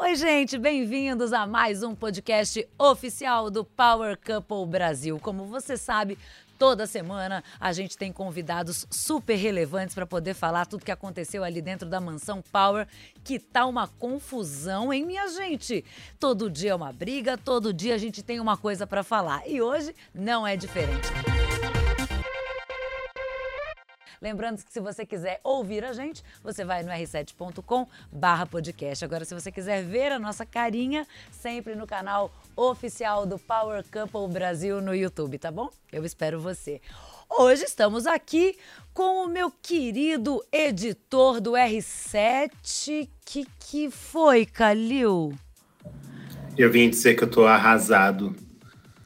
Oi, gente, bem-vindos a mais um podcast oficial do Power Couple Brasil. Como você sabe, toda semana a gente tem convidados super relevantes para poder falar tudo que aconteceu ali dentro da mansão Power, que tá uma confusão, hein, minha gente? Todo dia é uma briga, todo dia a gente tem uma coisa para falar e hoje não é diferente. Lembrando que se você quiser ouvir a gente, você vai no r7.com barra podcast. Agora, se você quiser ver a nossa carinha, sempre no canal oficial do Power Couple Brasil no YouTube, tá bom? Eu espero você. Hoje estamos aqui com o meu querido editor do R7. Que que foi, Calil? Eu vim dizer que eu tô arrasado.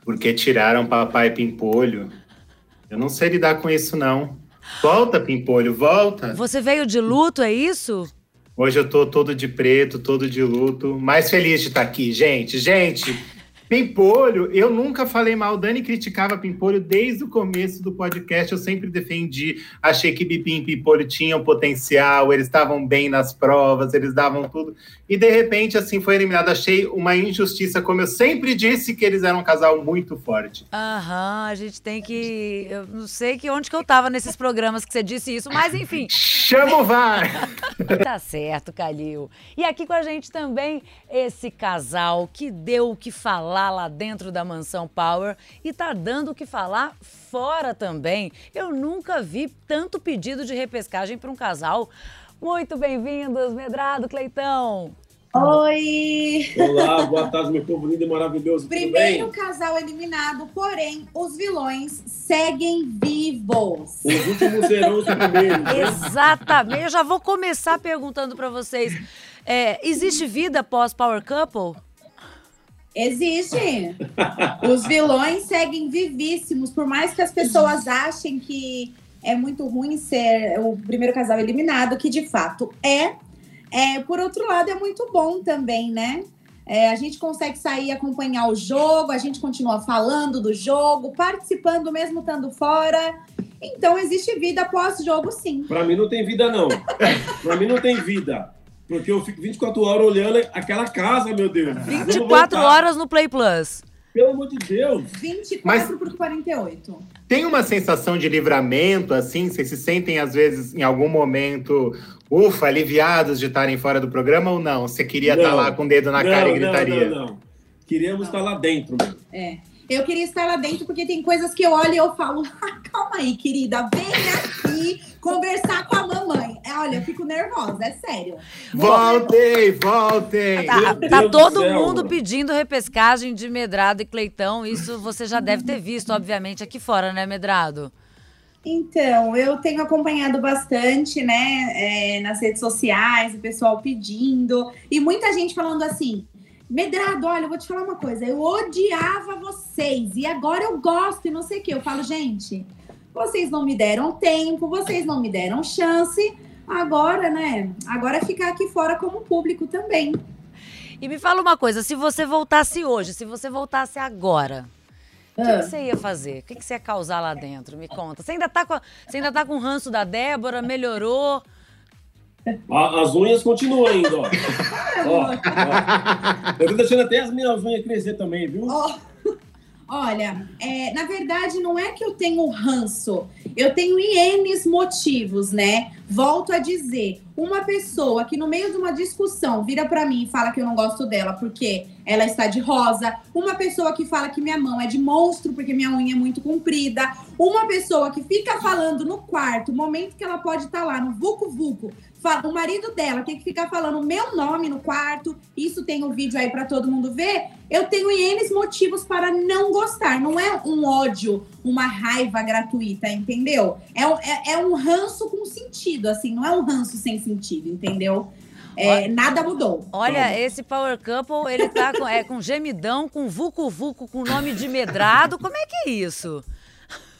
Porque tiraram papai Pimpolho. Eu não sei lidar com isso, não. Volta, Pimpolho, volta. Você veio de luto, é isso? Hoje eu tô todo de preto, todo de luto. Mais feliz de estar aqui, gente. Gente, Pimpolho, eu nunca falei mal. Dani criticava Pimpolho desde o começo do podcast. Eu sempre defendi. Achei que Bipim e Pimpolho tinham potencial, eles estavam bem nas provas, eles davam tudo. E de repente, assim, foi eliminado. Achei uma injustiça, como eu sempre disse, que eles eram um casal muito forte. Aham, a gente tem que. Eu não sei que onde que eu tava nesses programas que você disse isso, mas enfim. Chama o VAR! tá certo, Calil. E aqui com a gente também esse casal que deu o que falar lá dentro da mansão Power e tá dando o que falar fora também. Eu nunca vi tanto pedido de repescagem para um casal. Muito bem-vindos, Medrado, Cleitão. Oi! Olá, boa tarde, meu povo lindo e maravilhoso. Primeiro casal eliminado, porém, os vilões seguem vivos. Os últimos serão os primeiros. Né? Exatamente. Eu já vou começar perguntando para vocês: é, existe vida pós Power Couple? Existe. Os vilões seguem vivíssimos, por mais que as pessoas achem que é muito ruim ser o primeiro casal eliminado, que de fato é. é por outro lado, é muito bom também, né? É, a gente consegue sair acompanhar o jogo, a gente continua falando do jogo, participando mesmo estando fora. Então existe vida pós-jogo, sim. Para mim não tem vida, não. Para mim não tem vida. Porque eu fico 24 horas olhando aquela casa, meu Deus. 24 horas no Play Plus. Pelo amor de Deus. 24 Mas por 48. Tem uma sensação de livramento, assim? Vocês se sentem, às vezes, em algum momento, ufa, aliviados de estarem fora do programa ou não? Você queria estar lá com o dedo na não, cara e gritaria? Não, não, não. Queríamos estar lá dentro, meu. É. Eu queria estar lá dentro porque tem coisas que eu olho e eu falo, ah, calma aí, querida, vem aqui conversar com a mamãe. É, olha, eu fico nervosa, é sério. Voltem, voltem! Tá, tá todo mundo pedindo repescagem de Medrado e Cleitão. Isso você já deve ter visto, obviamente, aqui fora, né, Medrado? Então, eu tenho acompanhado bastante, né, é, nas redes sociais, o pessoal pedindo, e muita gente falando assim: Medrado, olha, eu vou te falar uma coisa, eu odiava vocês, e agora eu gosto, e não sei o que. Eu falo, gente, vocês não me deram tempo, vocês não me deram chance. Agora, né? Agora é ficar aqui fora como público também. E me fala uma coisa, se você voltasse hoje, se você voltasse agora, o que, ah. que, você ia fazer? O que, que, você ia causar lá dentro? Me conta. Você ainda tá com, você ainda tá com o ranço da Débora? Melhorou? As unhas continuam ainda, ó. ó, ó. Eu tô deixando até as minhas unhas crescer também, viu? Oh. Olha, é, na verdade, não é que eu tenho ranço, eu tenho ienes motivos, né? Volto a dizer, uma pessoa que no meio de uma discussão vira para mim e fala que eu não gosto dela porque ela está de rosa, uma pessoa que fala que minha mão é de monstro porque minha unha é muito comprida, uma pessoa que fica falando no quarto, momento que ela pode estar tá lá no vucu vucu, o marido dela tem que ficar falando meu nome no quarto, isso tem um vídeo aí para todo mundo ver. Eu tenho N motivos para não gostar. Não é um ódio, uma raiva gratuita, entendeu? É, é, é um ranço com sentido, assim, não é um ranço sem sentido, entendeu? É, nada mudou. Olha, esse Power Couple, ele tá com, é, com gemidão, com vucu vucu, com nome de medrado. Como é que é isso?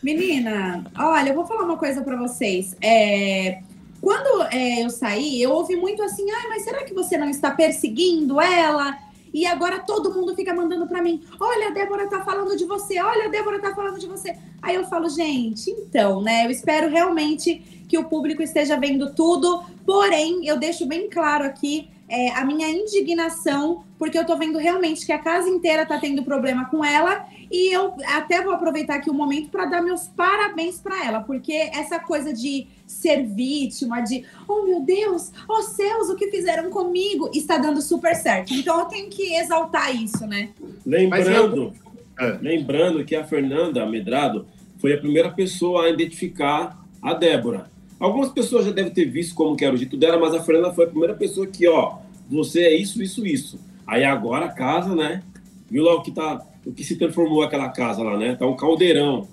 Menina, olha, eu vou falar uma coisa para vocês. É, quando é, eu saí, eu ouvi muito assim, ai, mas será que você não está perseguindo ela? E agora todo mundo fica mandando para mim: olha, a Débora tá falando de você, olha, a Débora tá falando de você. Aí eu falo, gente, então, né? Eu espero realmente que o público esteja vendo tudo, porém, eu deixo bem claro aqui. É, a minha indignação, porque eu tô vendo realmente que a casa inteira tá tendo problema com ela. E eu até vou aproveitar aqui o um momento para dar meus parabéns para ela, porque essa coisa de ser vítima, de oh meu Deus, oh céus, o que fizeram comigo, está dando super certo. Então eu tenho que exaltar isso, né? Lembrando, eu... lembrando que a Fernanda Medrado foi a primeira pessoa a identificar a Débora. Algumas pessoas já devem ter visto como que era o jeito dela, mas a Fernanda foi a primeira pessoa que, ó, você é isso, isso, isso. Aí agora a casa, né? Viu lá o que tá, o que se transformou aquela casa lá, né? Tá um caldeirão.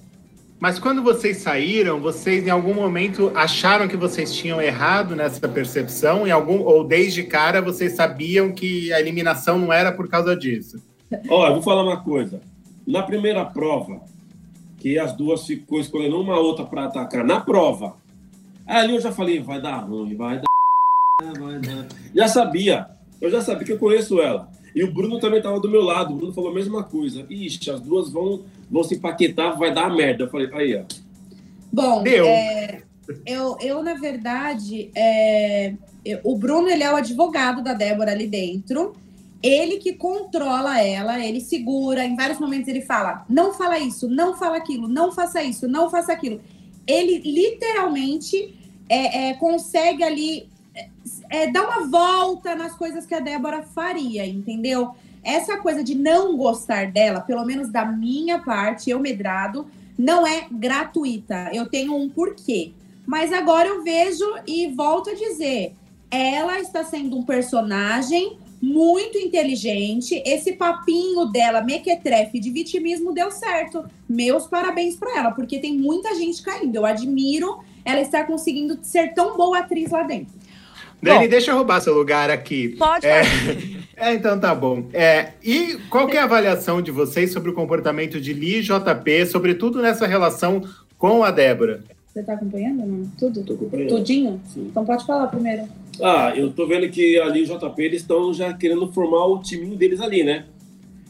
Mas quando vocês saíram, vocês em algum momento acharam que vocês tinham errado nessa percepção? Em algum ou desde cara vocês sabiam que a eliminação não era por causa disso? Olha, vou falar uma coisa. Na primeira prova, que as duas ficou escolhendo uma outra para atacar na prova, Ali eu já falei, vai dar ruim, vai dar. Já sabia. Eu já sabia que eu conheço ela. E o Bruno também estava do meu lado. O Bruno falou a mesma coisa. Ixi, as duas vão, vão se empaquetar, vai dar merda. Eu falei, aí, ó. Bom, é, eu, eu, na verdade, é, eu, o Bruno, ele é o advogado da Débora ali dentro. Ele que controla ela, ele segura. Em vários momentos ele fala: não fala isso, não fala aquilo, não faça isso, não faça aquilo. Ele literalmente é, é, consegue ali é, dar uma volta nas coisas que a Débora faria, entendeu? Essa coisa de não gostar dela, pelo menos da minha parte, eu medrado, não é gratuita. Eu tenho um porquê. Mas agora eu vejo e volto a dizer: ela está sendo um personagem muito inteligente. Esse papinho dela, mequetrefe de vitimismo, deu certo. Meus parabéns para ela, porque tem muita gente caindo. Eu admiro ela estar conseguindo ser tão boa atriz lá dentro. Dani, bom, deixa eu roubar seu lugar aqui. Pode é, é, então tá bom. É, e qual é a avaliação de vocês sobre o comportamento de Li e JP, sobretudo nessa relação com a Débora? Você tá acompanhando, não? Tudo? Tô acompanhando. Tudinho? Sim. Então pode falar primeiro. Ah, eu tô vendo que ali o JP, eles estão já querendo formar o timinho deles ali, né?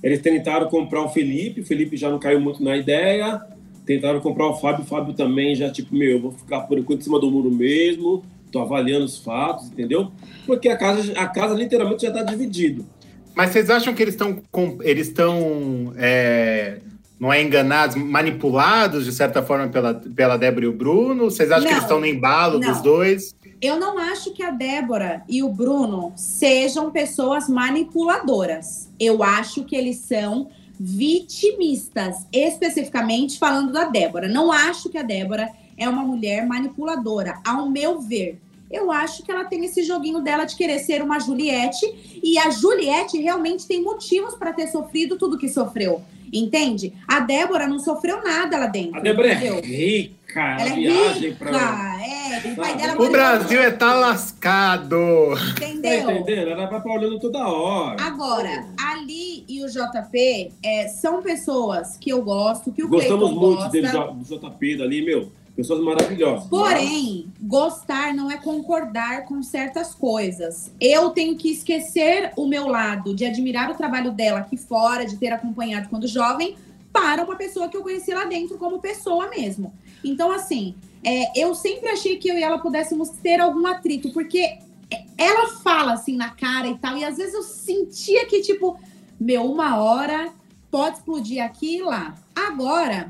Eles tentaram comprar o Felipe, o Felipe já não caiu muito na ideia. Tentaram comprar o Fábio, o Fábio também já, tipo, meu, eu vou ficar por enquanto em cima do muro mesmo, tô avaliando os fatos, entendeu? Porque a casa, a casa literalmente já tá dividido. Mas vocês acham que eles estão eles estão é, não é enganados, manipulados de certa forma pela, pela Débora e o Bruno? Vocês acham não, que eles estão no embalo não. dos dois? Eu não acho que a Débora e o Bruno sejam pessoas manipuladoras. Eu acho que eles são vitimistas, especificamente falando da Débora. Não acho que a Débora é uma mulher manipuladora, ao meu ver. Eu acho que ela tem esse joguinho dela de querer ser uma Juliette e a Juliette realmente tem motivos para ter sofrido tudo que sofreu. Entende? A Débora não sofreu nada lá dentro. A Débora é entendeu? é rica, ela é rica, pra... é, o pai dela O Brasil é tá lascado. Entendeu? Tá entendendo? Ela vai pra olhando toda hora. Agora, Ali e o JP é, são pessoas que eu gosto, que o Gostamos Clayton muito gosta. deles, do JP dali, meu. Pessoas maravilhosas. Porém, gostar não é concordar com certas coisas. Eu tenho que esquecer o meu lado de admirar o trabalho dela aqui fora, de ter acompanhado quando jovem, para uma pessoa que eu conheci lá dentro como pessoa mesmo. Então, assim, é, eu sempre achei que eu e ela pudéssemos ter algum atrito, porque ela fala assim na cara e tal, e às vezes eu sentia que, tipo, meu, uma hora pode explodir aqui e lá. Agora,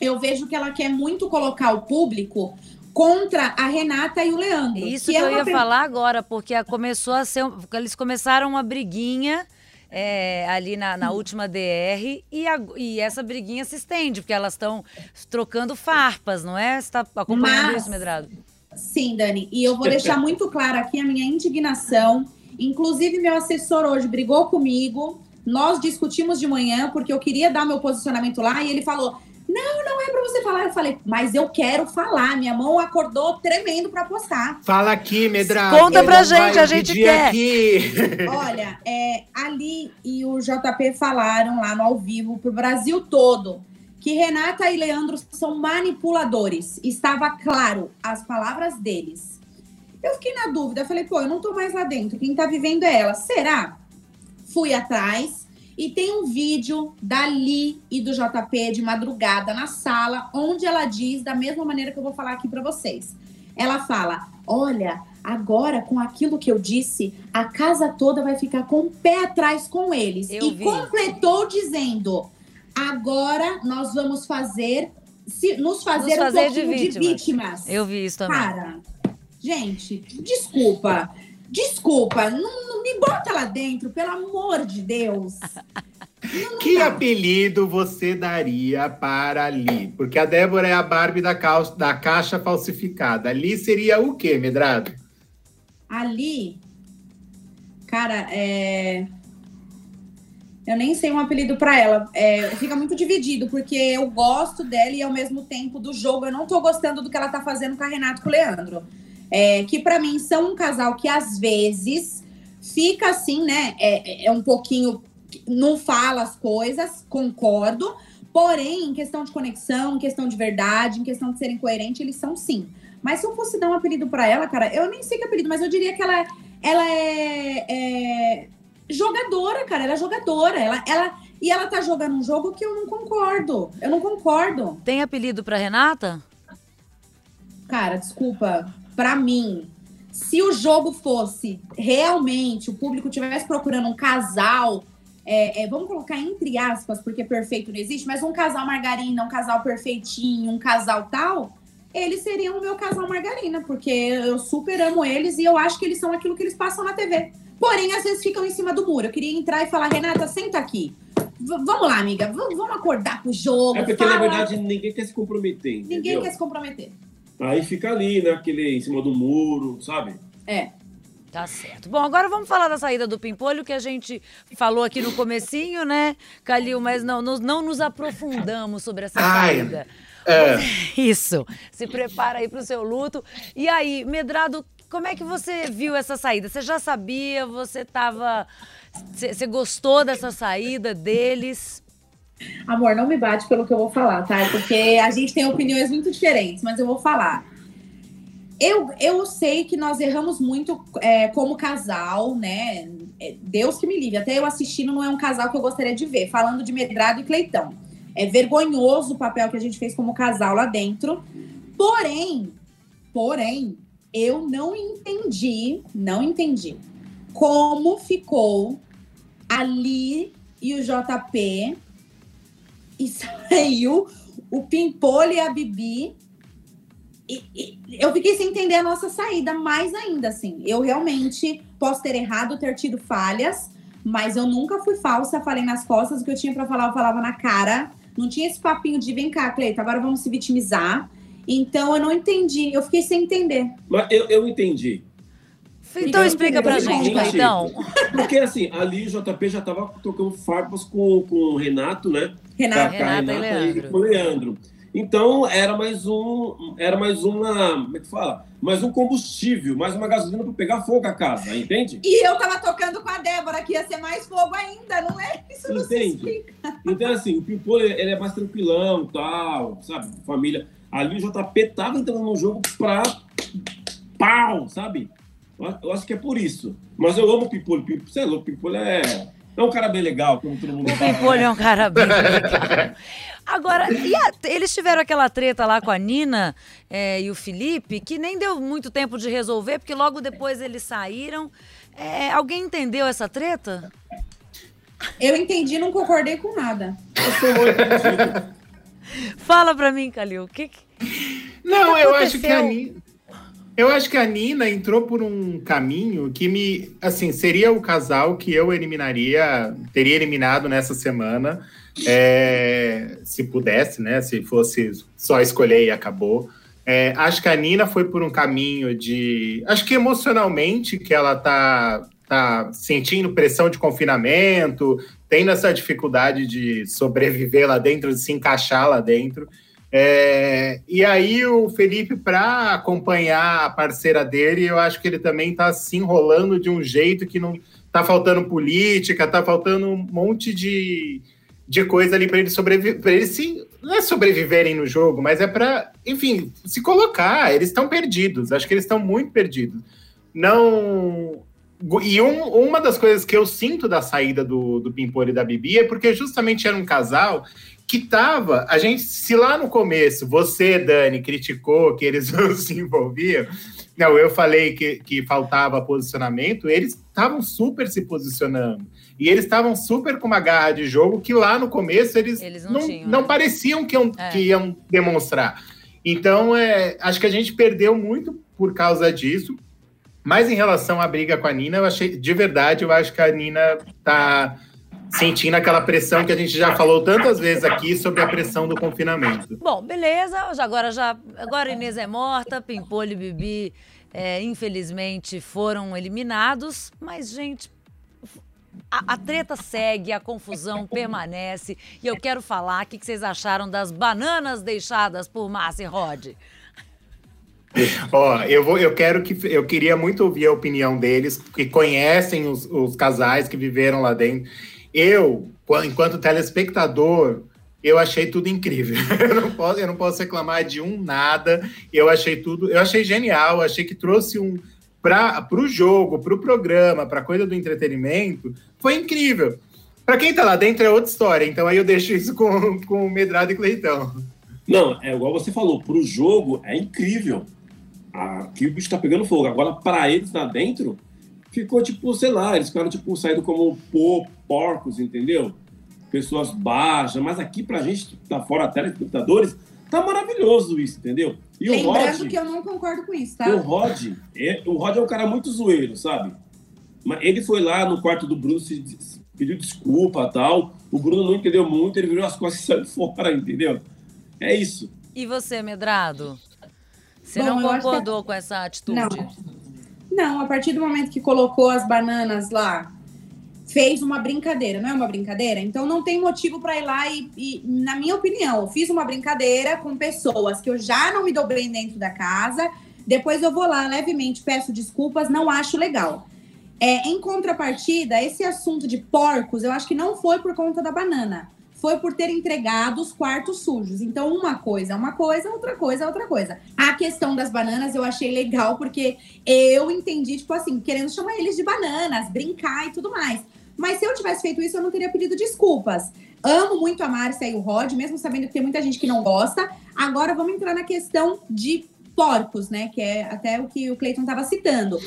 eu vejo que ela quer muito colocar o público contra a Renata e o Leandro. Isso que, que é eu ia falar agora, porque começou a ser. Eles começaram uma briguinha. É, ali na, na, última DR e, a, e, essa briguinha se estende, porque elas estão trocando farpas, não é? Você está acompanhando Mas, isso, Medrado? Sim, Dani. E eu vou deixar muito claro aqui a minha indignação. Inclusive, meu assessor hoje brigou comigo. Nós discutimos de manhã, porque eu queria dar meu posicionamento lá, e ele falou: não, não é para você falar. Eu falei, mas eu quero falar. Minha mão acordou tremendo para postar. Fala aqui, Medrado. Conta pra gente, a gente quer. Aqui. Olha, é, Ali e o JP falaram lá no ao vivo pro Brasil todo que Renata e Leandro são manipuladores. Estava claro as palavras deles. Eu fiquei na dúvida, falei, pô, eu não tô mais lá dentro. Quem tá vivendo é ela. Será? Fui atrás e tem um vídeo da Li e do JP de madrugada na sala, onde ela diz da mesma maneira que eu vou falar aqui para vocês. Ela fala: Olha, Agora, com aquilo que eu disse, a casa toda vai ficar com o pé atrás com eles. Eu e vi. completou dizendo: agora nós vamos fazer, se, nos fazer, Nos fazer um de pouquinho de vítimas. vítimas. Eu vi isso também. Cara, gente, desculpa. Desculpa, não, não me bota lá dentro, pelo amor de Deus. Não, não Que dá. apelido você daria para Ali? Porque a Débora é a Barbie da, cal- da caixa falsificada. Ali seria o quê, Medrado? Ali, cara, é. Eu nem sei um apelido pra ela. É, fica muito dividido, porque eu gosto dela e ao mesmo tempo do jogo eu não tô gostando do que ela tá fazendo com a Renato e com o Leandro. É, que pra mim são um casal que às vezes fica assim, né? É, é um pouquinho. Não fala as coisas, concordo. Porém, em questão de conexão, em questão de verdade, em questão de serem coerentes, eles são sim. Mas se eu fosse dar um apelido pra ela, cara, eu nem sei que apelido, mas eu diria que ela, ela é, é jogadora, cara. Ela é jogadora. Ela, ela, e ela tá jogando um jogo que eu não concordo. Eu não concordo. Tem apelido pra Renata? Cara, desculpa. Pra mim, se o jogo fosse realmente, o público tivesse procurando um casal, é, é, vamos colocar entre aspas, porque perfeito não existe, mas um casal margarina, um casal perfeitinho, um casal tal, eles seriam o meu casal margarina, porque eu super amo eles e eu acho que eles são aquilo que eles passam na TV. Porém, às vezes ficam em cima do muro. Eu queria entrar e falar, Renata, senta aqui. V- vamos lá, amiga, v- vamos acordar pro jogo. É porque, fala. na verdade, ninguém quer se comprometer, Ninguém entendeu? quer se comprometer. Aí fica ali, né? Aquele em cima do muro, sabe? É. Tá certo. Bom, agora vamos falar da saída do Pimpolho, que a gente falou aqui no comecinho, né, Calil? Mas não, nos- não nos aprofundamos sobre essa Ai, saída. É, Isso. Se prepara aí pro seu luto. E aí, Medrado, como é que você viu essa saída? Você já sabia? Você tava. Você você gostou dessa saída deles? Amor, não me bate pelo que eu vou falar, tá? Porque a gente tem opiniões muito diferentes, mas eu vou falar. Eu, eu sei que nós erramos muito é, como casal, né? É, Deus que me livre. Até eu assistindo não é um casal que eu gostaria de ver. Falando de Medrado e Cleitão. É vergonhoso o papel que a gente fez como casal lá dentro. Porém, porém, eu não entendi, não entendi como ficou ali e o JP e saiu o Pimpolho e a Bibi. E, e eu fiquei sem entender a nossa saída mais ainda, assim. Eu realmente posso ter errado, ter tido falhas, mas eu nunca fui falsa, falei nas costas, o que eu tinha pra falar, eu falava na cara. Não tinha esse papinho de vem cá, Cleito, agora vamos se vitimizar. Então eu não entendi, eu fiquei sem entender. Mas eu, eu entendi. Então Então, explica pra gente, Gente, Cleitão. Porque assim, ali o JP já tava tocando farpas com, com o Renato, né? Renato, Com a Renata e Leandro. com o Leandro. Então era mais um, era mais uma, como é que fala? Mais um combustível, mais uma gasolina para pegar fogo a casa, entende? E eu tava tocando com a Débora, que ia ser mais fogo ainda, não é? Isso não se Entende? explica. Então assim, o Pimpolho ele é mais tranquilão, tal, sabe? Família. Ali o JP tava entrando no jogo pra pau, sabe? Eu- acho que é por isso. Mas eu amo o. Pimpolho, você é louco, o Pimpolho é, é um cara bem legal, como todo mundo O fala. Pimpolho é um cara bem legal. Agora, e a- eles tiveram aquela treta lá com a Nina é, e o Felipe, que nem deu muito tempo de resolver, porque logo depois eles saíram. É, alguém entendeu essa treta? Eu entendi, não concordei com nada. Eu sou muito. Fala pra mim, Calil. O que, que- Não, que eu acho que a? Nina. Eu acho que a Nina entrou por um caminho que me. Assim, seria o casal que eu eliminaria, teria eliminado nessa semana, é, se pudesse, né? Se fosse só escolher e acabou. É, acho que a Nina foi por um caminho de. Acho que emocionalmente que ela tá, tá sentindo pressão de confinamento, tendo essa dificuldade de sobreviver lá dentro, de se encaixar lá dentro. É, e aí o Felipe, para acompanhar a parceira dele, eu acho que ele também está se enrolando de um jeito que não tá faltando política, tá faltando um monte de, de coisa ali para ele sobreviver, para eles se não é sobreviverem no jogo, mas é para, enfim, se colocar. Eles estão perdidos. Acho que eles estão muito perdidos. Não e um- uma das coisas que eu sinto da saída do, do Pimpolho e da Bibi é porque justamente era um casal que tava, a gente, se lá no começo você, Dani, criticou que eles não se envolviam, não, eu falei que, que faltava posicionamento, eles estavam super se posicionando. E eles estavam super com uma garra de jogo que lá no começo eles, eles não, não, tinham, não né? pareciam que iam, é. que iam demonstrar. Então, é, acho que a gente perdeu muito por causa disso. Mas em relação à briga com a Nina, eu achei, de verdade, eu acho que a Nina tá sentindo aquela pressão que a gente já falou tantas vezes aqui sobre a pressão do confinamento. Bom, beleza. Agora já agora Inês é morta, Pimpolho e Bibi, é, infelizmente, foram eliminados. Mas, gente, a, a, treta segue, a confusão permanece. E eu quero falar o que, que vocês acharam das bananas deixadas por Márcia e Rod. Ó, eu vou, eu quero que eu queria muito ouvir a opinião deles, que conhecem os, os casais que viveram lá dentro. Eu, enquanto telespectador, eu achei tudo incrível. Eu não posso, eu não posso reclamar de um nada. Eu achei tudo, eu achei genial, achei que trouxe um para o jogo, para o programa, para a coisa do entretenimento, foi incrível. Para quem está lá dentro é outra história, então aí eu deixo isso com, com o Medrado e Cleitão. Não, é igual você falou, para o jogo é incrível. Aqui o bicho está pegando fogo. Agora, para eles lá dentro, ficou tipo, sei lá, eles ficaram tipo saindo como pô, porcos, entendeu? Pessoas baixas, mas aqui pra gente tá fora da tela, computadores, tá maravilhoso isso, entendeu? E Lembrando o Rod, que eu não concordo com isso, tá? O Rod, é, o Rod é um cara muito zoeiro, sabe? Mas ele foi lá no quarto do Bruno, se, se pediu desculpa tal. O Bruno não entendeu muito, ele virou as costas e saiu fora, entendeu? É isso. E você, Medrado? Você Bom, não concordou que... com essa atitude? Não. Não, a partir do momento que colocou as bananas lá, fez uma brincadeira, não é uma brincadeira? Então não tem motivo para ir lá e, e, na minha opinião, eu fiz uma brincadeira com pessoas que eu já não me dou bem dentro da casa, depois eu vou lá levemente, peço desculpas, não acho legal. É, em contrapartida, esse assunto de porcos, eu acho que não foi por conta da banana foi por ter entregado os quartos sujos. Então, uma coisa é uma coisa, outra coisa é outra coisa. A questão das bananas eu achei legal, porque eu entendi, tipo assim, querendo chamar eles de bananas, brincar e tudo mais. Mas se eu tivesse feito isso, eu não teria pedido desculpas. Amo muito a Márcia e o Rod, mesmo sabendo que tem muita gente que não gosta. Agora vamos entrar na questão de porcos, né? Que é até o que o Cleiton estava citando.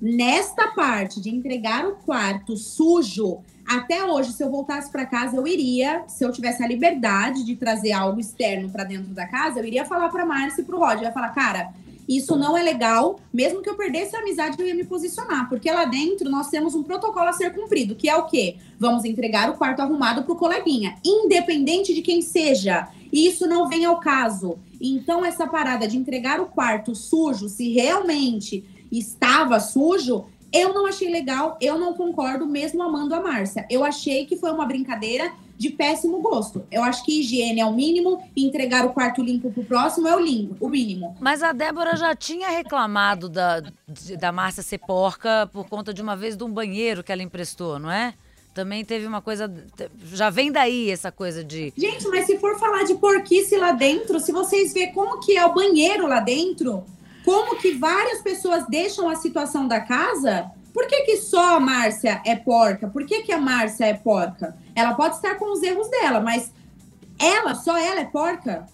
Nesta parte de entregar o quarto sujo, até hoje, se eu voltasse para casa, eu iria, se eu tivesse a liberdade de trazer algo externo para dentro da casa, eu iria falar para Márcia e para o Rod, eu ia falar, cara, isso não é legal, mesmo que eu perdesse a amizade, eu ia me posicionar, porque lá dentro nós temos um protocolo a ser cumprido, que é o quê? Vamos entregar o quarto arrumado para o coleguinha, independente de quem seja. E isso não vem ao caso. Então, essa parada de entregar o quarto sujo, se realmente estava sujo, eu não achei legal, eu não concordo, mesmo amando a Márcia. Eu achei que foi uma brincadeira de péssimo gosto. Eu acho que higiene é o mínimo, entregar o quarto limpo pro próximo é o, limpo, o mínimo. Mas a Débora já tinha reclamado da, da Márcia ser porca por conta de uma vez de um banheiro que ela emprestou, não é? Também teve uma coisa. Já vem daí essa coisa de. Gente, mas se for falar de porquice lá dentro, se vocês verem como que é o banheiro lá dentro, como que várias pessoas deixam a situação da casa, por que, que só a Márcia é porca? Por que, que a Márcia é porca? Ela pode estar com os erros dela, mas ela, só ela é porca?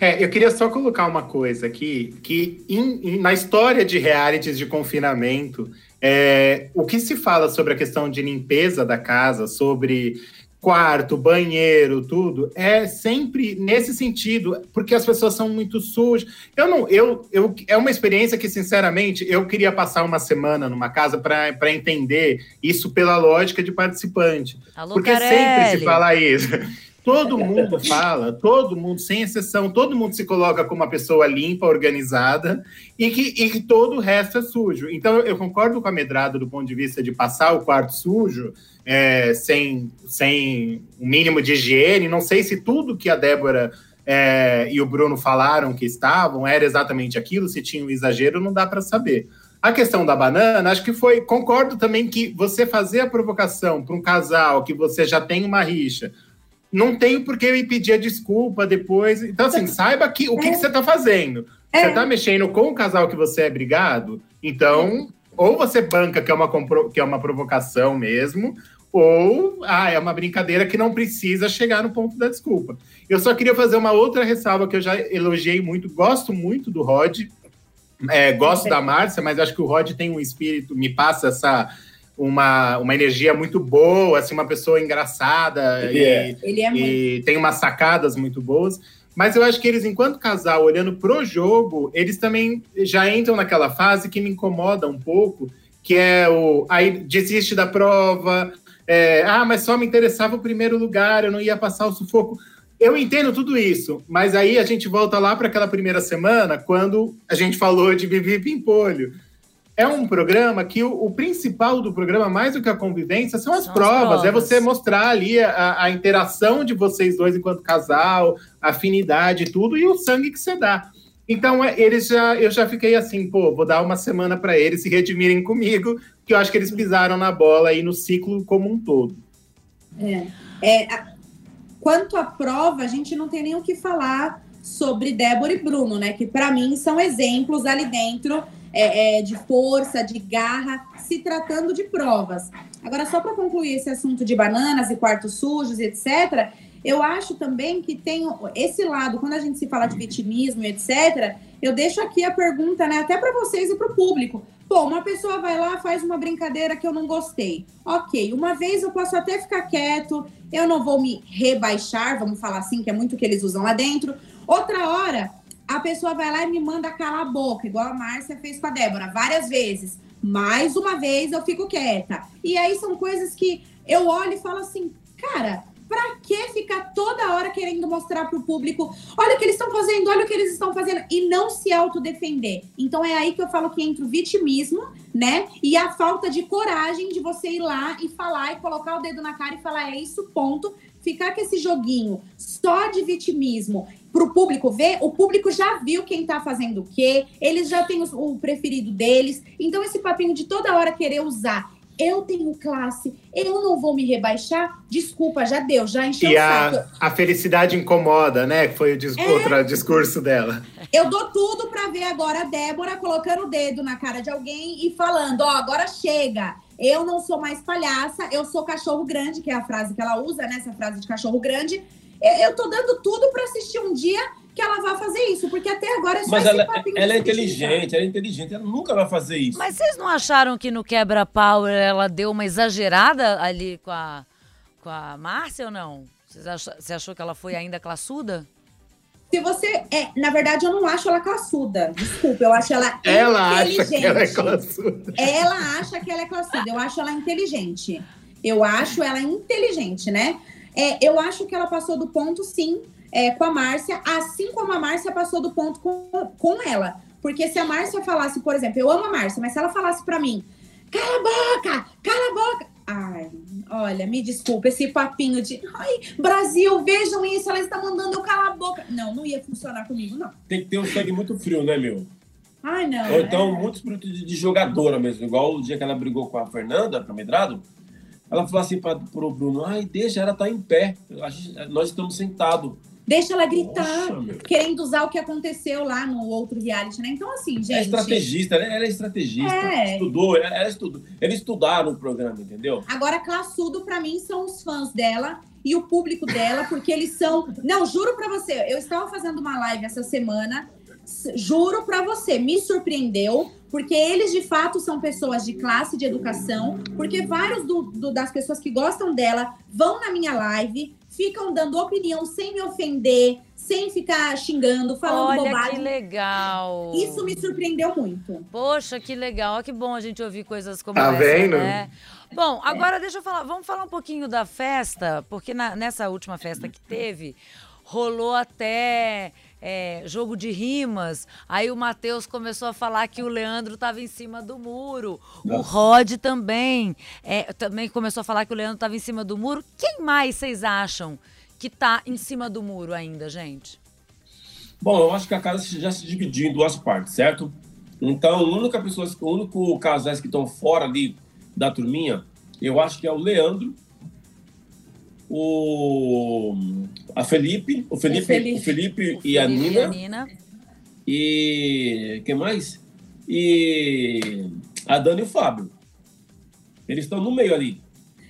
É, eu queria só colocar uma coisa aqui, que in, in, na história de realities de confinamento, é, o que se fala sobre a questão de limpeza da casa, sobre quarto, banheiro, tudo, é sempre nesse sentido, porque as pessoas são muito sujas. Eu não, eu, eu é uma experiência que sinceramente eu queria passar uma semana numa casa para entender isso pela lógica de participante, Alô, porque Carelli. sempre se fala isso. Todo mundo fala, todo mundo, sem exceção, todo mundo se coloca como uma pessoa limpa, organizada e que, e que todo o resto é sujo. Então, eu concordo com a Medrado do ponto de vista de passar o quarto sujo, é, sem, sem o um mínimo de higiene. Não sei se tudo que a Débora é, e o Bruno falaram que estavam era exatamente aquilo, se tinha um exagero, não dá para saber. A questão da banana, acho que foi. Concordo também que você fazer a provocação para um casal que você já tem uma rixa não tenho por que eu pedir a desculpa depois. Então, assim, saiba que, o que, que você está fazendo. Você está mexendo com o casal que você é brigado, então, ou você banca que é uma, que é uma provocação mesmo, ou ah, é uma brincadeira que não precisa chegar no ponto da desculpa. Eu só queria fazer uma outra ressalva que eu já elogiei muito, gosto muito do Rod, é, gosto da Márcia, mas acho que o Rod tem um espírito, me passa essa uma, uma energia muito boa, assim, uma pessoa engraçada Ele e, é. Ele é e tem umas sacadas muito boas. Mas eu acho que eles, enquanto casal, olhando pro jogo, eles também já entram naquela fase que me incomoda um pouco, que é o aí desiste da prova, é, ah, mas só me interessava o primeiro lugar, eu não ia passar o sufoco. Eu entendo tudo isso, mas aí a gente volta lá para aquela primeira semana, quando a gente falou de Vivi Pimpolho. É um programa que o, o principal do programa, mais do que a convivência, são as, São as provas. provas. É você mostrar ali a, a interação de vocês dois enquanto casal, a afinidade e tudo, e o sangue que você dá. Então, é, eles já, eu já fiquei assim, pô, vou dar uma semana para eles se redimirem comigo, que eu acho que eles pisaram na bola aí no ciclo como um todo. É, a- quanto à prova, a gente não tem nem o que falar sobre Débora e Bruno, né? Que para mim são exemplos ali dentro é, é, de força, de garra, se tratando de provas. Agora, só para concluir esse assunto de bananas e quartos sujos, etc., eu acho também que tem esse lado, quando a gente se fala de vitimismo etc., eu deixo aqui a pergunta, né, até para vocês e para o público. Pô, uma pessoa vai lá, faz uma brincadeira que eu não gostei. Ok, uma vez eu posso até ficar quieto, eu não vou me rebaixar, vamos falar assim, que é muito o que eles usam lá dentro. Outra hora, a pessoa vai lá e me manda calar a boca, igual a Márcia fez com a Débora, várias vezes. Mais uma vez eu fico quieta. E aí são coisas que eu olho e falo assim, cara, pra que ficar toda hora querendo mostrar pro público, olha o que eles estão fazendo, olha o que eles estão fazendo, e não se autodefender? Então é aí que eu falo que entra o vitimismo, né? E a falta de coragem de você ir lá e falar e colocar o dedo na cara e falar, é isso, ponto. Ficar com esse joguinho só de vitimismo pro público ver, o público já viu quem tá fazendo o quê, eles já têm o preferido deles. Então, esse papinho de toda hora querer usar. Eu tenho classe, eu não vou me rebaixar. Desculpa, já deu, já encheu E o saco. a, a felicidade incomoda, né? Que foi o dis- É. outro discurso dela. Eu dou tudo pra ver agora a Débora colocando o dedo na cara de alguém e falando: ó, agora chega. Eu não sou mais palhaça, eu sou cachorro grande, que é a frase que ela usa, né? Essa frase de cachorro grande. Eu, eu tô dando tudo pra assistir um dia que ela vai fazer isso, porque até agora é só Mas esse ela, papinho ela é criticar. inteligente, ela é inteligente, ela nunca vai fazer isso. Mas vocês não acharam que no quebra-pau ela deu uma exagerada ali com a, com a Márcia ou não? Vocês acham- Você achou que ela foi ainda classuda? Se você. É, na verdade, eu não acho ela classuda. Desculpa, eu acho ela Ela acha inteligente. que ela é classuda. Ela acha que ela é classuda. Eu acho ela inteligente. Eu acho ela inteligente, né? É, eu acho que ela passou do ponto, sim, é, com a Márcia, assim como a Márcia passou do ponto com, com ela. Porque se a Márcia falasse, por exemplo, eu amo a Márcia, mas se ela falasse pra mim, cala a boca, cala a boca. Ai, olha, me desculpa, esse papinho de, ai, Brasil, vejam isso, ela está mandando eu calar a boca. Não, não ia funcionar comigo, não. Tem que ter um sangue muito frio, né, meu? Ai, não. Ou então, é- muito espírito de, de jogadora mesmo. Igual o dia que ela brigou com a Fernanda, com a Medrado, ela falou assim para pro Bruno, ai, deixa, ela tá em pé. Gente- nós estamos sentados. Deixa ela gritar. Nossa, querendo usar o que aconteceu lá no outro reality, né? Então, assim, gente. É estrategista, ela ela é estrategista. É. Estudou, ela, ela estudou. Eles estudaram o programa, entendeu? Agora, classudo pra mim são os fãs dela e o público dela, porque eles são. Não, juro pra você, eu estava fazendo uma live essa semana. Juro pra você, me surpreendeu, porque eles de fato são pessoas de classe de educação, porque vários do- do- das pessoas que gostam dela vão na minha live, ficam dando opinião sem me ofender, sem ficar xingando, falando Olha que bobagem. legal. Isso me surpreendeu muito. Poxa, que legal. Olha que bom a gente ouvir coisas como Tá essa, vendo? né? Bom, agora deixa eu falar, vamos falar um pouquinho da festa, porque na- nessa última festa que teve, rolou até é, jogo de rimas. Aí o Matheus começou a falar que o Leandro estava em cima do muro. O Rod também. é, também começou a falar que o Leandro estava em cima do muro. Quem mais vocês acham que tá em cima do muro ainda, gente? Bom, eu acho que a casa já se dividiu em duas partes, certo? Então, a única pessoa, o único casais que estão fora ali da turminha, eu acho que é o Leandro, o a Felipe, o Felipe, O Felipe. o Felipe e a Nina Nina. e quem mais? E a Dani e o Fábio. Eles estão no meio ali.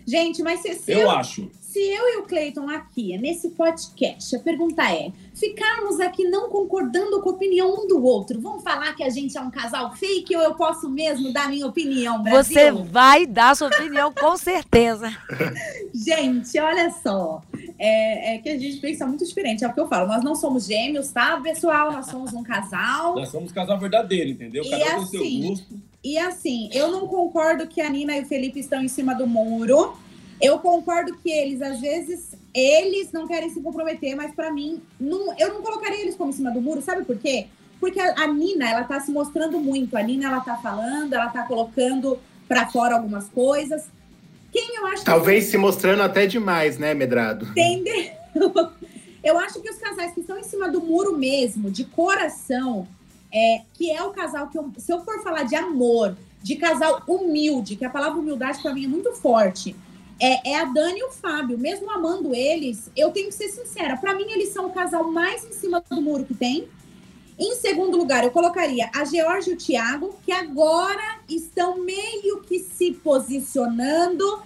Gente, mas Eu eu, acho. Se eu e o Cleiton aqui, nesse podcast, a pergunta é: ficarmos aqui não concordando com a opinião um do outro, vamos falar que a gente é um casal fake ou eu posso mesmo dar minha opinião, Brasil? Você vai dar sua opinião, com certeza. Gente, olha só. É, é que a gente pensa muito diferente. É o que eu falo. Nós não somos gêmeos, tá, pessoal? Nós somos um casal. Nós somos casal verdadeiro, entendeu? E Cada um tem seu assim, gosto. E assim, eu não concordo que a Nina e o Felipe estão em cima do muro. Eu concordo que eles, às vezes, eles não querem se comprometer, mas pra mim, não, eu não colocaria eles como em cima do muro, sabe por quê? Porque a, a Nina, ela tá se mostrando muito. A Nina, ela tá falando, ela tá colocando pra fora algumas coisas. Quem eu acho que Talvez se mostrando até demais, né, Medrado? Entendeu? Eu acho que os casais que estão em cima do muro mesmo, de coração, é, que é o casal que eu, se eu for falar de amor, de casal humilde, que a palavra humildade para mim é muito forte, é, é a Dani e o Fábio. Mesmo amando eles, eu tenho que ser sincera, para mim eles são o casal mais em cima do muro que tem. Em segundo lugar, eu colocaria a Georgia e o Thiago, que agora estão meio que se posicionando,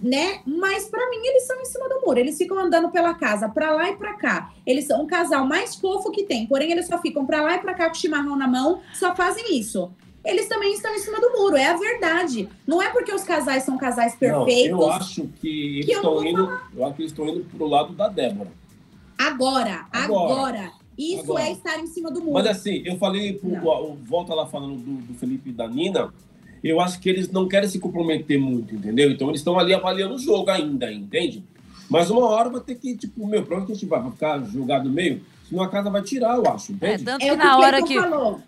né? Mas pra mim eles são em cima do muro. Eles ficam andando pela casa, pra lá e pra cá. Eles são o casal mais fofo que tem. Porém, eles só ficam pra lá e pra cá com o chimarrão na mão, só fazem isso. Eles também estão em cima do muro, é a verdade. Não é porque os casais são casais perfeitos. Não, eu acho que eles que estão indo. Eu acho que eles estão indo pro lado da Débora. Agora, agora, Agora. Isso Agora. é estar em cima do muro. Mas assim, eu falei, pro, volta lá falando do, do Felipe e da Nina, eu acho que eles não querem se comprometer muito, entendeu? Então eles estão ali avaliando o jogo ainda, entende? Mas uma hora vai ter que, tipo, meu, pra onde que a gente vai? Vai ficar jogado no meio? Senão a casa vai tirar, eu acho, É, entende? tanto É que na hora que. falou.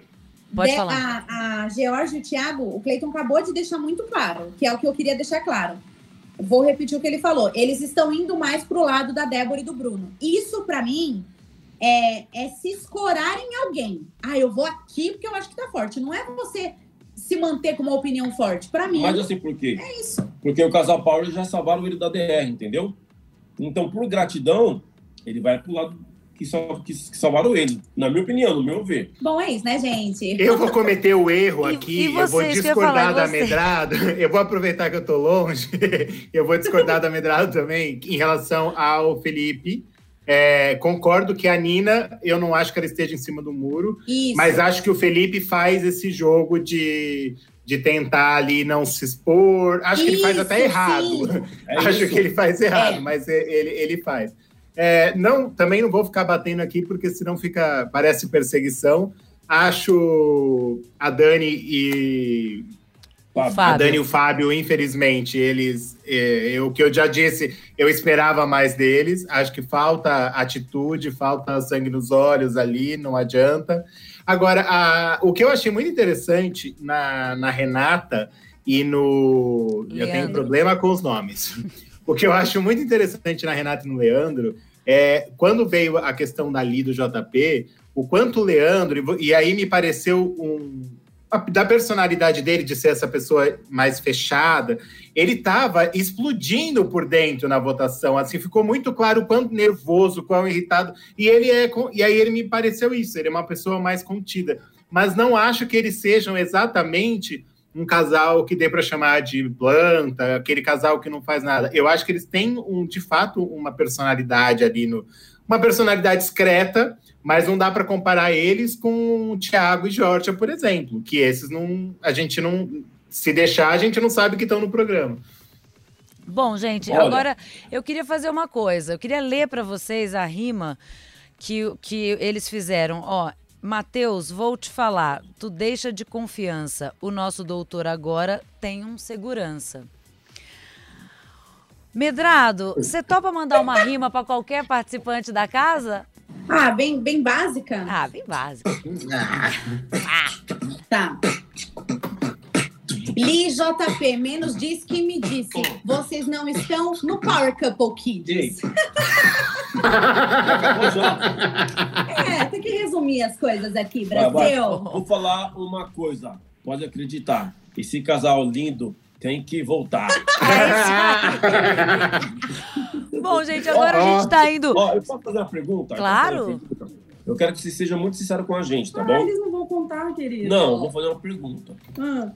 Pode De- falar. A, a Georgia e o Thiago, o Cleiton acabou de deixar muito claro, que é o que eu queria deixar claro. Vou repetir o que ele falou. Eles estão indo mais pro lado da Débora e do Bruno. Isso, pra mim, é, é se escorar em alguém. Ah, eu vou aqui porque eu acho que tá forte. Não é você se manter com uma opinião forte. Pra mim, Mas assim, por quê? é isso. Porque o casal Paulo já salvaram ele da DR, entendeu? Então, por gratidão, ele vai pro lado que, sal, que, que salvaram ele. Na minha opinião, no meu ver. Bom, é isso, né, gente? Eu vou cometer o erro E- aqui, e eu vou vocês, eu falar, discordar e da? Medrado, eu vou aproveitar que eu tô longe, eu vou discordar da Medrado também em relação ao Felipe. É, concordo que a Nina, eu não acho que ela esteja em cima do muro, Isso. mas acho que o Felipe faz esse jogo de, de tentar ali não se expor. Acho que ele faz Isso, até errado. É Acho isso. que ele faz errado, É. mas ele, ele faz. É, não, também não vou ficar batendo aqui, porque senão fica, parece perseguição. Acho a Dani e Fábio. a. Dani e o Fábio, infelizmente, eles, é, o que eu já disse, eu esperava mais deles. Acho que falta atitude, falta sangue nos olhos ali, não adianta. Agora, a- o que eu achei muito interessante na, na Renata e no. Eu tenho Leandro. problema com os nomes. O que eu acho muito interessante na Renata e no Leandro é quando veio a questão dali do JP, o quanto o Leandro, e aí me pareceu um. Da personalidade dele de ser essa pessoa mais fechada, ele estava explodindo por dentro na votação. Assim, ficou muito claro o quanto nervoso, quão irritado. E ele é. E aí ele me pareceu isso, ele é uma pessoa mais contida. Mas não acho que eles sejam exatamente um casal que dê para chamar de planta, aquele casal que não faz nada. Eu acho que eles têm, um, de fato, uma personalidade ali no. Uma personalidade discreta, mas não dá para comparar eles com Thiago e Georgia, por exemplo, que esses não. A gente não. Se deixar, a gente não sabe que estão no programa. Bom, gente, Olha. agora eu queria fazer uma coisa. Eu queria ler para vocês a rima que, que eles fizeram. Ó, Matheus, vou te falar. Tu deixa de confiança. O nosso doutor agora tem um segurança. Medrado, você topa mandar uma rima para qualquer participante da casa? Ah, bem, bem básica? Ah, bem básico. Tá. Li JP, menos diz que me disse. Vocês não estão no Power Couple Kids. Acabou já. É, tem que resumir as coisas aqui, Vai, vai. Brasil. Vou falar uma coisa. Pode acreditar. Esse casal lindo tem que voltar. Bom, gente, agora a gente tá indo. Ó, eu posso fazer uma pergunta? Claro. Eu quero que você seja muito sincero com a gente, tá Ah, bom? eles não vão contar, querido. Não, vou fazer uma pergunta. Hum.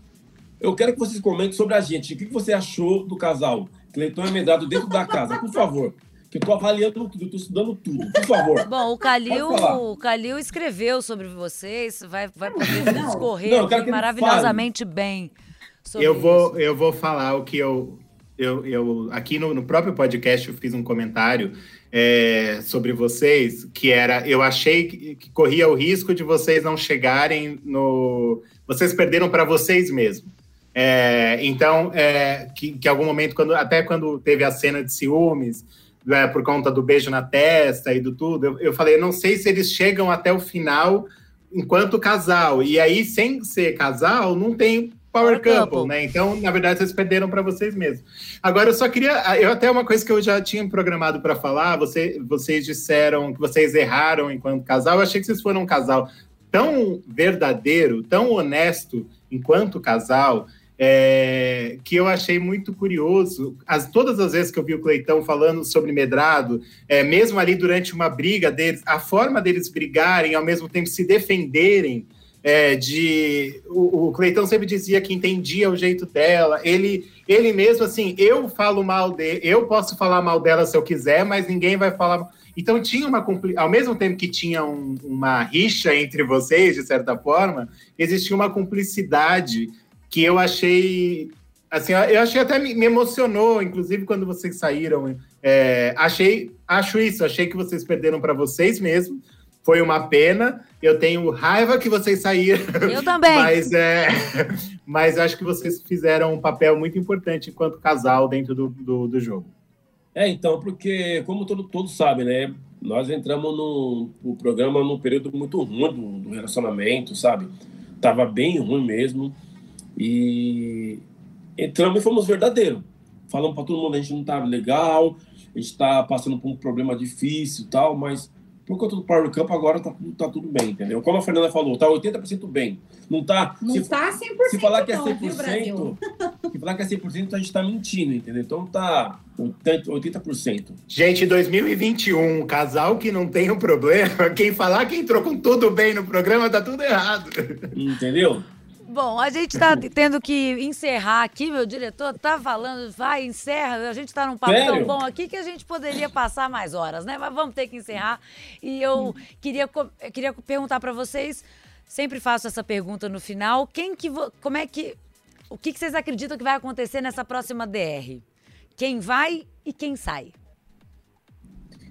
Eu quero que vocês comentem sobre a gente. O que você achou do casal Cleiton é medrado dentro da casa, por favor. Que eu tô avaliando tudo, eu tô estudando tudo, por favor. Bom, o Calil, o Calil escreveu sobre vocês, vai, vai poder Não. discorrer Não, que maravilhosamente bem sobre Eu vou, isso. eu vou falar o que eu. eu, eu aqui no, no próprio podcast eu fiz um comentário é, sobre vocês, que era. Eu achei que, que corria o risco de vocês não chegarem no. Vocês perderam para vocês mesmos. É, então, é, que, que em algum momento, quando, até quando teve a cena de ciúmes, né, por conta do beijo na testa e do tudo, eu, eu falei, não sei se eles chegam até o final enquanto casal. E aí, sem ser casal, não tem power, Power couple, couple. né? Então, na verdade, vocês perderam para vocês mesmos. Agora, eu só queria. Eu até uma coisa que eu já tinha programado para falar, você, vocês disseram que vocês erraram enquanto casal. Eu achei que vocês foram um casal tão verdadeiro, tão honesto enquanto casal. É, que eu achei muito curioso. As, todas as vezes que eu vi o Cleitão falando sobre Medrado, é, mesmo ali durante uma briga deles, a forma deles brigarem, ao mesmo tempo se defenderem, é, de o, o Cleitão sempre dizia que entendia o jeito dela. Ele, ele mesmo assim, eu falo mal dele, eu posso falar mal dela se eu quiser, mas ninguém vai falar. Então tinha uma ao mesmo tempo que tinha um- uma rixa entre vocês, de certa forma, existia uma cumplicidade que eu achei assim, eu achei até me, emocionou, inclusive quando vocês saíram. é, achei, acho isso, achei que vocês perderam para vocês mesmos. Foi uma pena. Eu tenho raiva que vocês saíram. Eu também. Mas é, mas acho que vocês fizeram um papel muito importante enquanto casal dentro do, do, do jogo. É, então, porque, como todo, todos sabem, né? Nós entramos no, no programa num período muito ruim do, do relacionamento, sabe? Tava bem ruim mesmo. E entramos e fomos verdadeiros. Falamos para todo mundo, a gente não tá legal, a gente tá passando por um problema difícil e tal, mas por conta do Power Camp agora tá, tudo- tá tudo bem, entendeu? Como a Fernanda falou, tá 80% bem. Não tá. Não se, tá 100% se falar que é não, viu? 100%, se falar que é 100%, a gente tá mentindo, entendeu? Então tá 80%. 80%. Gente, 2021, casal que não tem um problema, quem falar que entrou com tudo bem no programa, tá tudo errado. Entendeu? Bom, a gente tá tendo que encerrar aqui, meu diretor tá falando, vai, encerra. A gente tá num papo tão bom aqui que a gente poderia passar mais horas, né? Mas vamos ter que encerrar. E eu queria, eu queria perguntar pra vocês, sempre faço essa pergunta no final, quem que, como é que, o que, que vocês acreditam que vai acontecer nessa próxima DR? Quem vai e quem sai?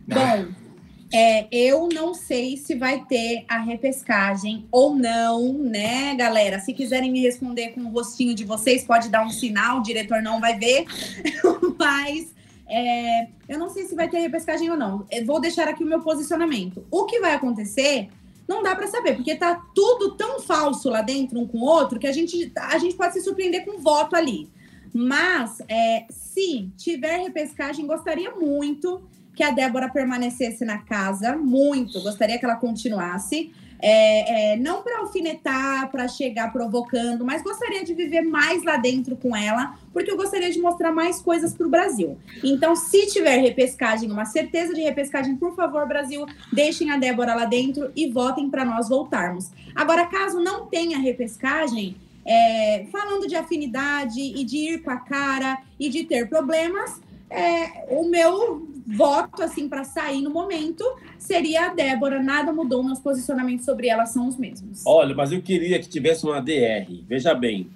Bom, é, eu não sei se vai ter a repescagem ou não, né, galera? Se quiserem me responder com o rostinho de vocês, pode dar um sinal, o diretor não vai ver. Mas é, eu não sei se vai ter repescagem ou não. Eu vou deixar aqui o meu posicionamento. O que vai acontecer não dá pra saber, porque tá tudo tão falso lá dentro, um com o outro, que a gente, a gente pode se surpreender com voto ali. Mas, é, se tiver repescagem, gostaria muito que a Débora permanecesse na casa, muito. Gostaria que ela continuasse. É, é, não para alfinetar, para chegar provocando, mas gostaria de viver mais lá dentro com ela, porque eu gostaria de mostrar mais coisas para o Brasil. Então, se tiver repescagem, uma certeza de repescagem, por favor, Brasil, deixem a Débora lá dentro e votem para nós voltarmos. Agora, caso não tenha repescagem, é, falando de afinidade e de ir com a cara e de ter problemas, é, o meu voto, assim, para sair no momento seria a Débora. Nada mudou, meus posicionamentos sobre ela são os mesmos. Olha, mas eu queria que tivesse uma DR. Veja bem.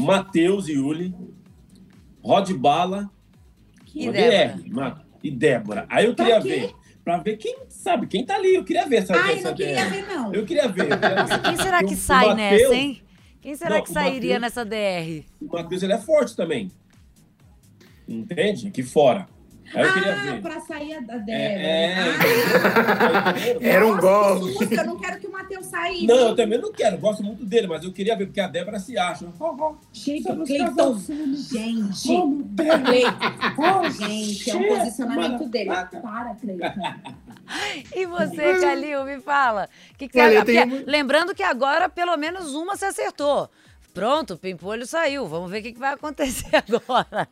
Matheus e Yuli, Rod Bala E Débora? DR. Ma- E Débora. Aí eu queria ver. Pra ver quem sabe, quem tá ali. Eu queria ver essa, Ai, essa não queria DR. ver, não. Eu queria ver. eu queria ver. Quem será que o sai Mateus- nessa, hein? Quem será Não, que sairia Mateus- nessa DR? O Matheus, ele é forte também. Entende? Aqui fora. Aí eu queria ah, ver. pra sair a da Débora. É, é. Ah, Tá entendendo? Era um susto, Eu não quero que o Matheus saia. Não, eu também não quero. Gosto muito dele, mas eu queria ver, porque a Débora se acha. Gente, Somos Cleiton. Gente. Vamos, Débora. Cleiton. Gente, é um posicionamento dele. Para, Cleiton. E você, Calil, me fala. Que que você Olha, acha? eu tenho Lembrando que agora pelo menos uma se acertou. Pronto, o Pimpolho saiu. Vamos ver o que vai acontecer agora.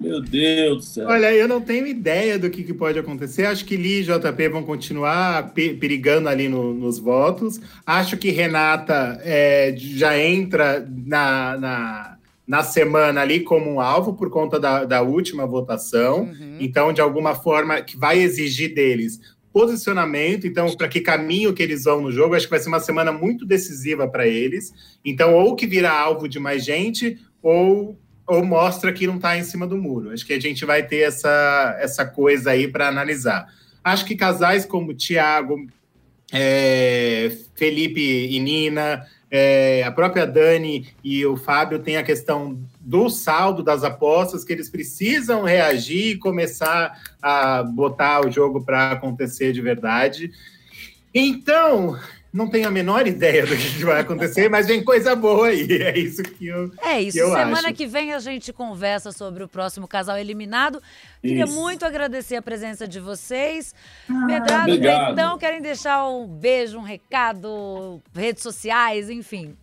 Meu Deus do céu. Olha, eu não tenho ideia do que, que pode acontecer. Acho que Li e JP vão continuar pe- perigando ali no- nos votos. Acho que Renata é, já entra na, na, na semana ali como um alvo por conta da, da última votação. Uhum. Então, de alguma forma, que vai exigir deles posicionamento, então, para que caminho que eles vão no jogo, acho que vai ser uma semana muito decisiva para eles. Então, ou que vira alvo de mais gente, ou, ou mostra que não está em cima do muro. Acho que a gente vai ter essa, essa coisa aí para analisar. Acho que casais como Thiago, é, Felipe e Nina, é, a própria Dani e o Fábio têm a questão do saldo das apostas, que eles precisam reagir e começar a botar o jogo para acontecer de verdade. Então, não tenho a menor ideia do que vai acontecer, mas vem coisa boa aí. É isso que eu É isso. Que eu Semana acho. que vem a gente conversa sobre o próximo casal eliminado. Queria Isso. muito agradecer a presença de vocês. Ah, Medrado, então, querem deixar um beijo, um recado, redes sociais, enfim.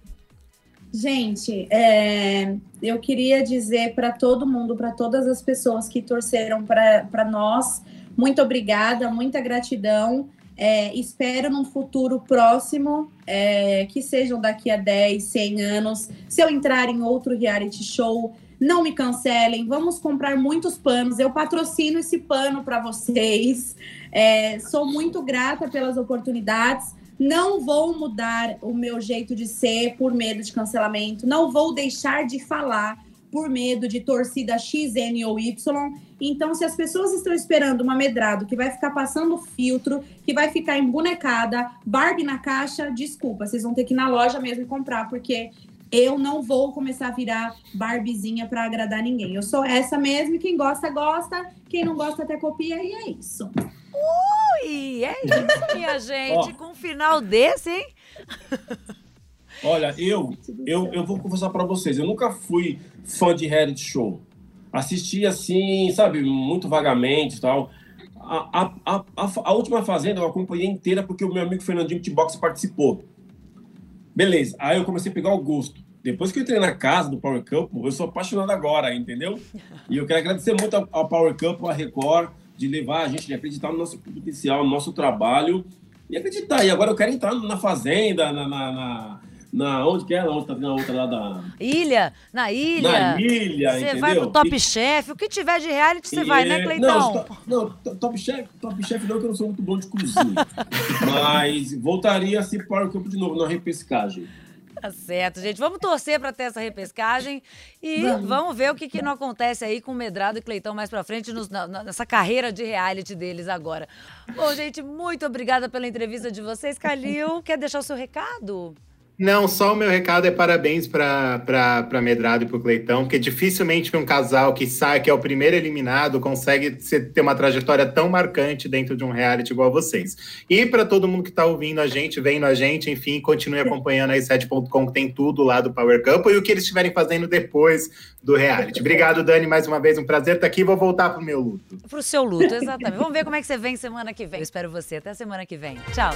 Gente, é, eu queria dizer para todo mundo, para todas as pessoas que torceram para nós, muito obrigada, muita gratidão. É, espero num futuro próximo, é, que sejam daqui a 10, 100 anos, se eu entrar em outro reality show, não me cancelem, vamos comprar muitos panos, eu patrocino esse pano para vocês. É, sou muito grata pelas oportunidades. Não vou mudar o meu jeito de ser por medo de cancelamento. Não vou deixar de falar por medo de torcida X, N ou Y. Então, se as pessoas estão esperando uma medrado que vai ficar passando filtro, que vai ficar embonecada, Barbie na caixa, desculpa, vocês vão ter que ir na loja mesmo e comprar, porque eu não vou começar a virar Barbiezinha para agradar ninguém. Eu sou essa mesmo e quem gosta, gosta. Quem não gosta, até copia e é isso. Ui, é isso, minha gente. Ó. Com um final desse, hein? Olha, eu, eu, eu vou confessar para vocês, eu nunca fui fã de reality show. Assisti assim, sabe, muito vagamente e tal. A, a, a, a, a última Fazenda eu acompanhei inteira porque o meu amigo Fernandinho Tibox participou. Beleza, aí eu comecei a pegar o gosto. Depois que eu entrei na casa do Power Camp, eu sou apaixonado agora, entendeu? E eu quero agradecer muito ao, ao Power Camp, à Record, de levar a gente, de acreditar no nosso potencial, no nosso trabalho. E acreditar. E agora eu quero entrar na Fazenda, na... na, na na onde que é? Na outra, na outra lá da. Ilha, na ilha. Na ilha, Você vai pro Top E- Chef. O que tiver de reality, você e vai, né, é- Cleitão? Não, não, to- Top Chef, Top Chef não, que eu não sou muito bom de cozinha. Mas voltaria assim para o campo de novo, na repescagem. Tá certo, gente. Vamos torcer para ter essa repescagem e vamos, Vamos. ver o que, que não acontece aí com o Medrado e Cleitão mais pra frente nos- na- nessa carreira de reality deles agora. Bom, gente, muito obrigada pela entrevista de vocês. Calil, quer deixar o seu recado? Não, só o meu recado é parabéns para Medrado e para o Cleitão, porque dificilmente um casal que sai, que é o primeiro eliminado, consegue ter uma trajetória tão marcante dentro de um reality igual vocês. E para todo mundo que está ouvindo a gente, vendo a gente, enfim, continue acompanhando a 7.com, que tem tudo lá do Power Camp e o que eles estiverem fazendo depois do reality. Obrigado, Dani, mais uma vez, um prazer estar aqui. Vou voltar para o meu luto. Pro seu luto, exatamente. Vamos ver como é que você vem semana que vem. Eu espero você. Até semana que vem. Tchau.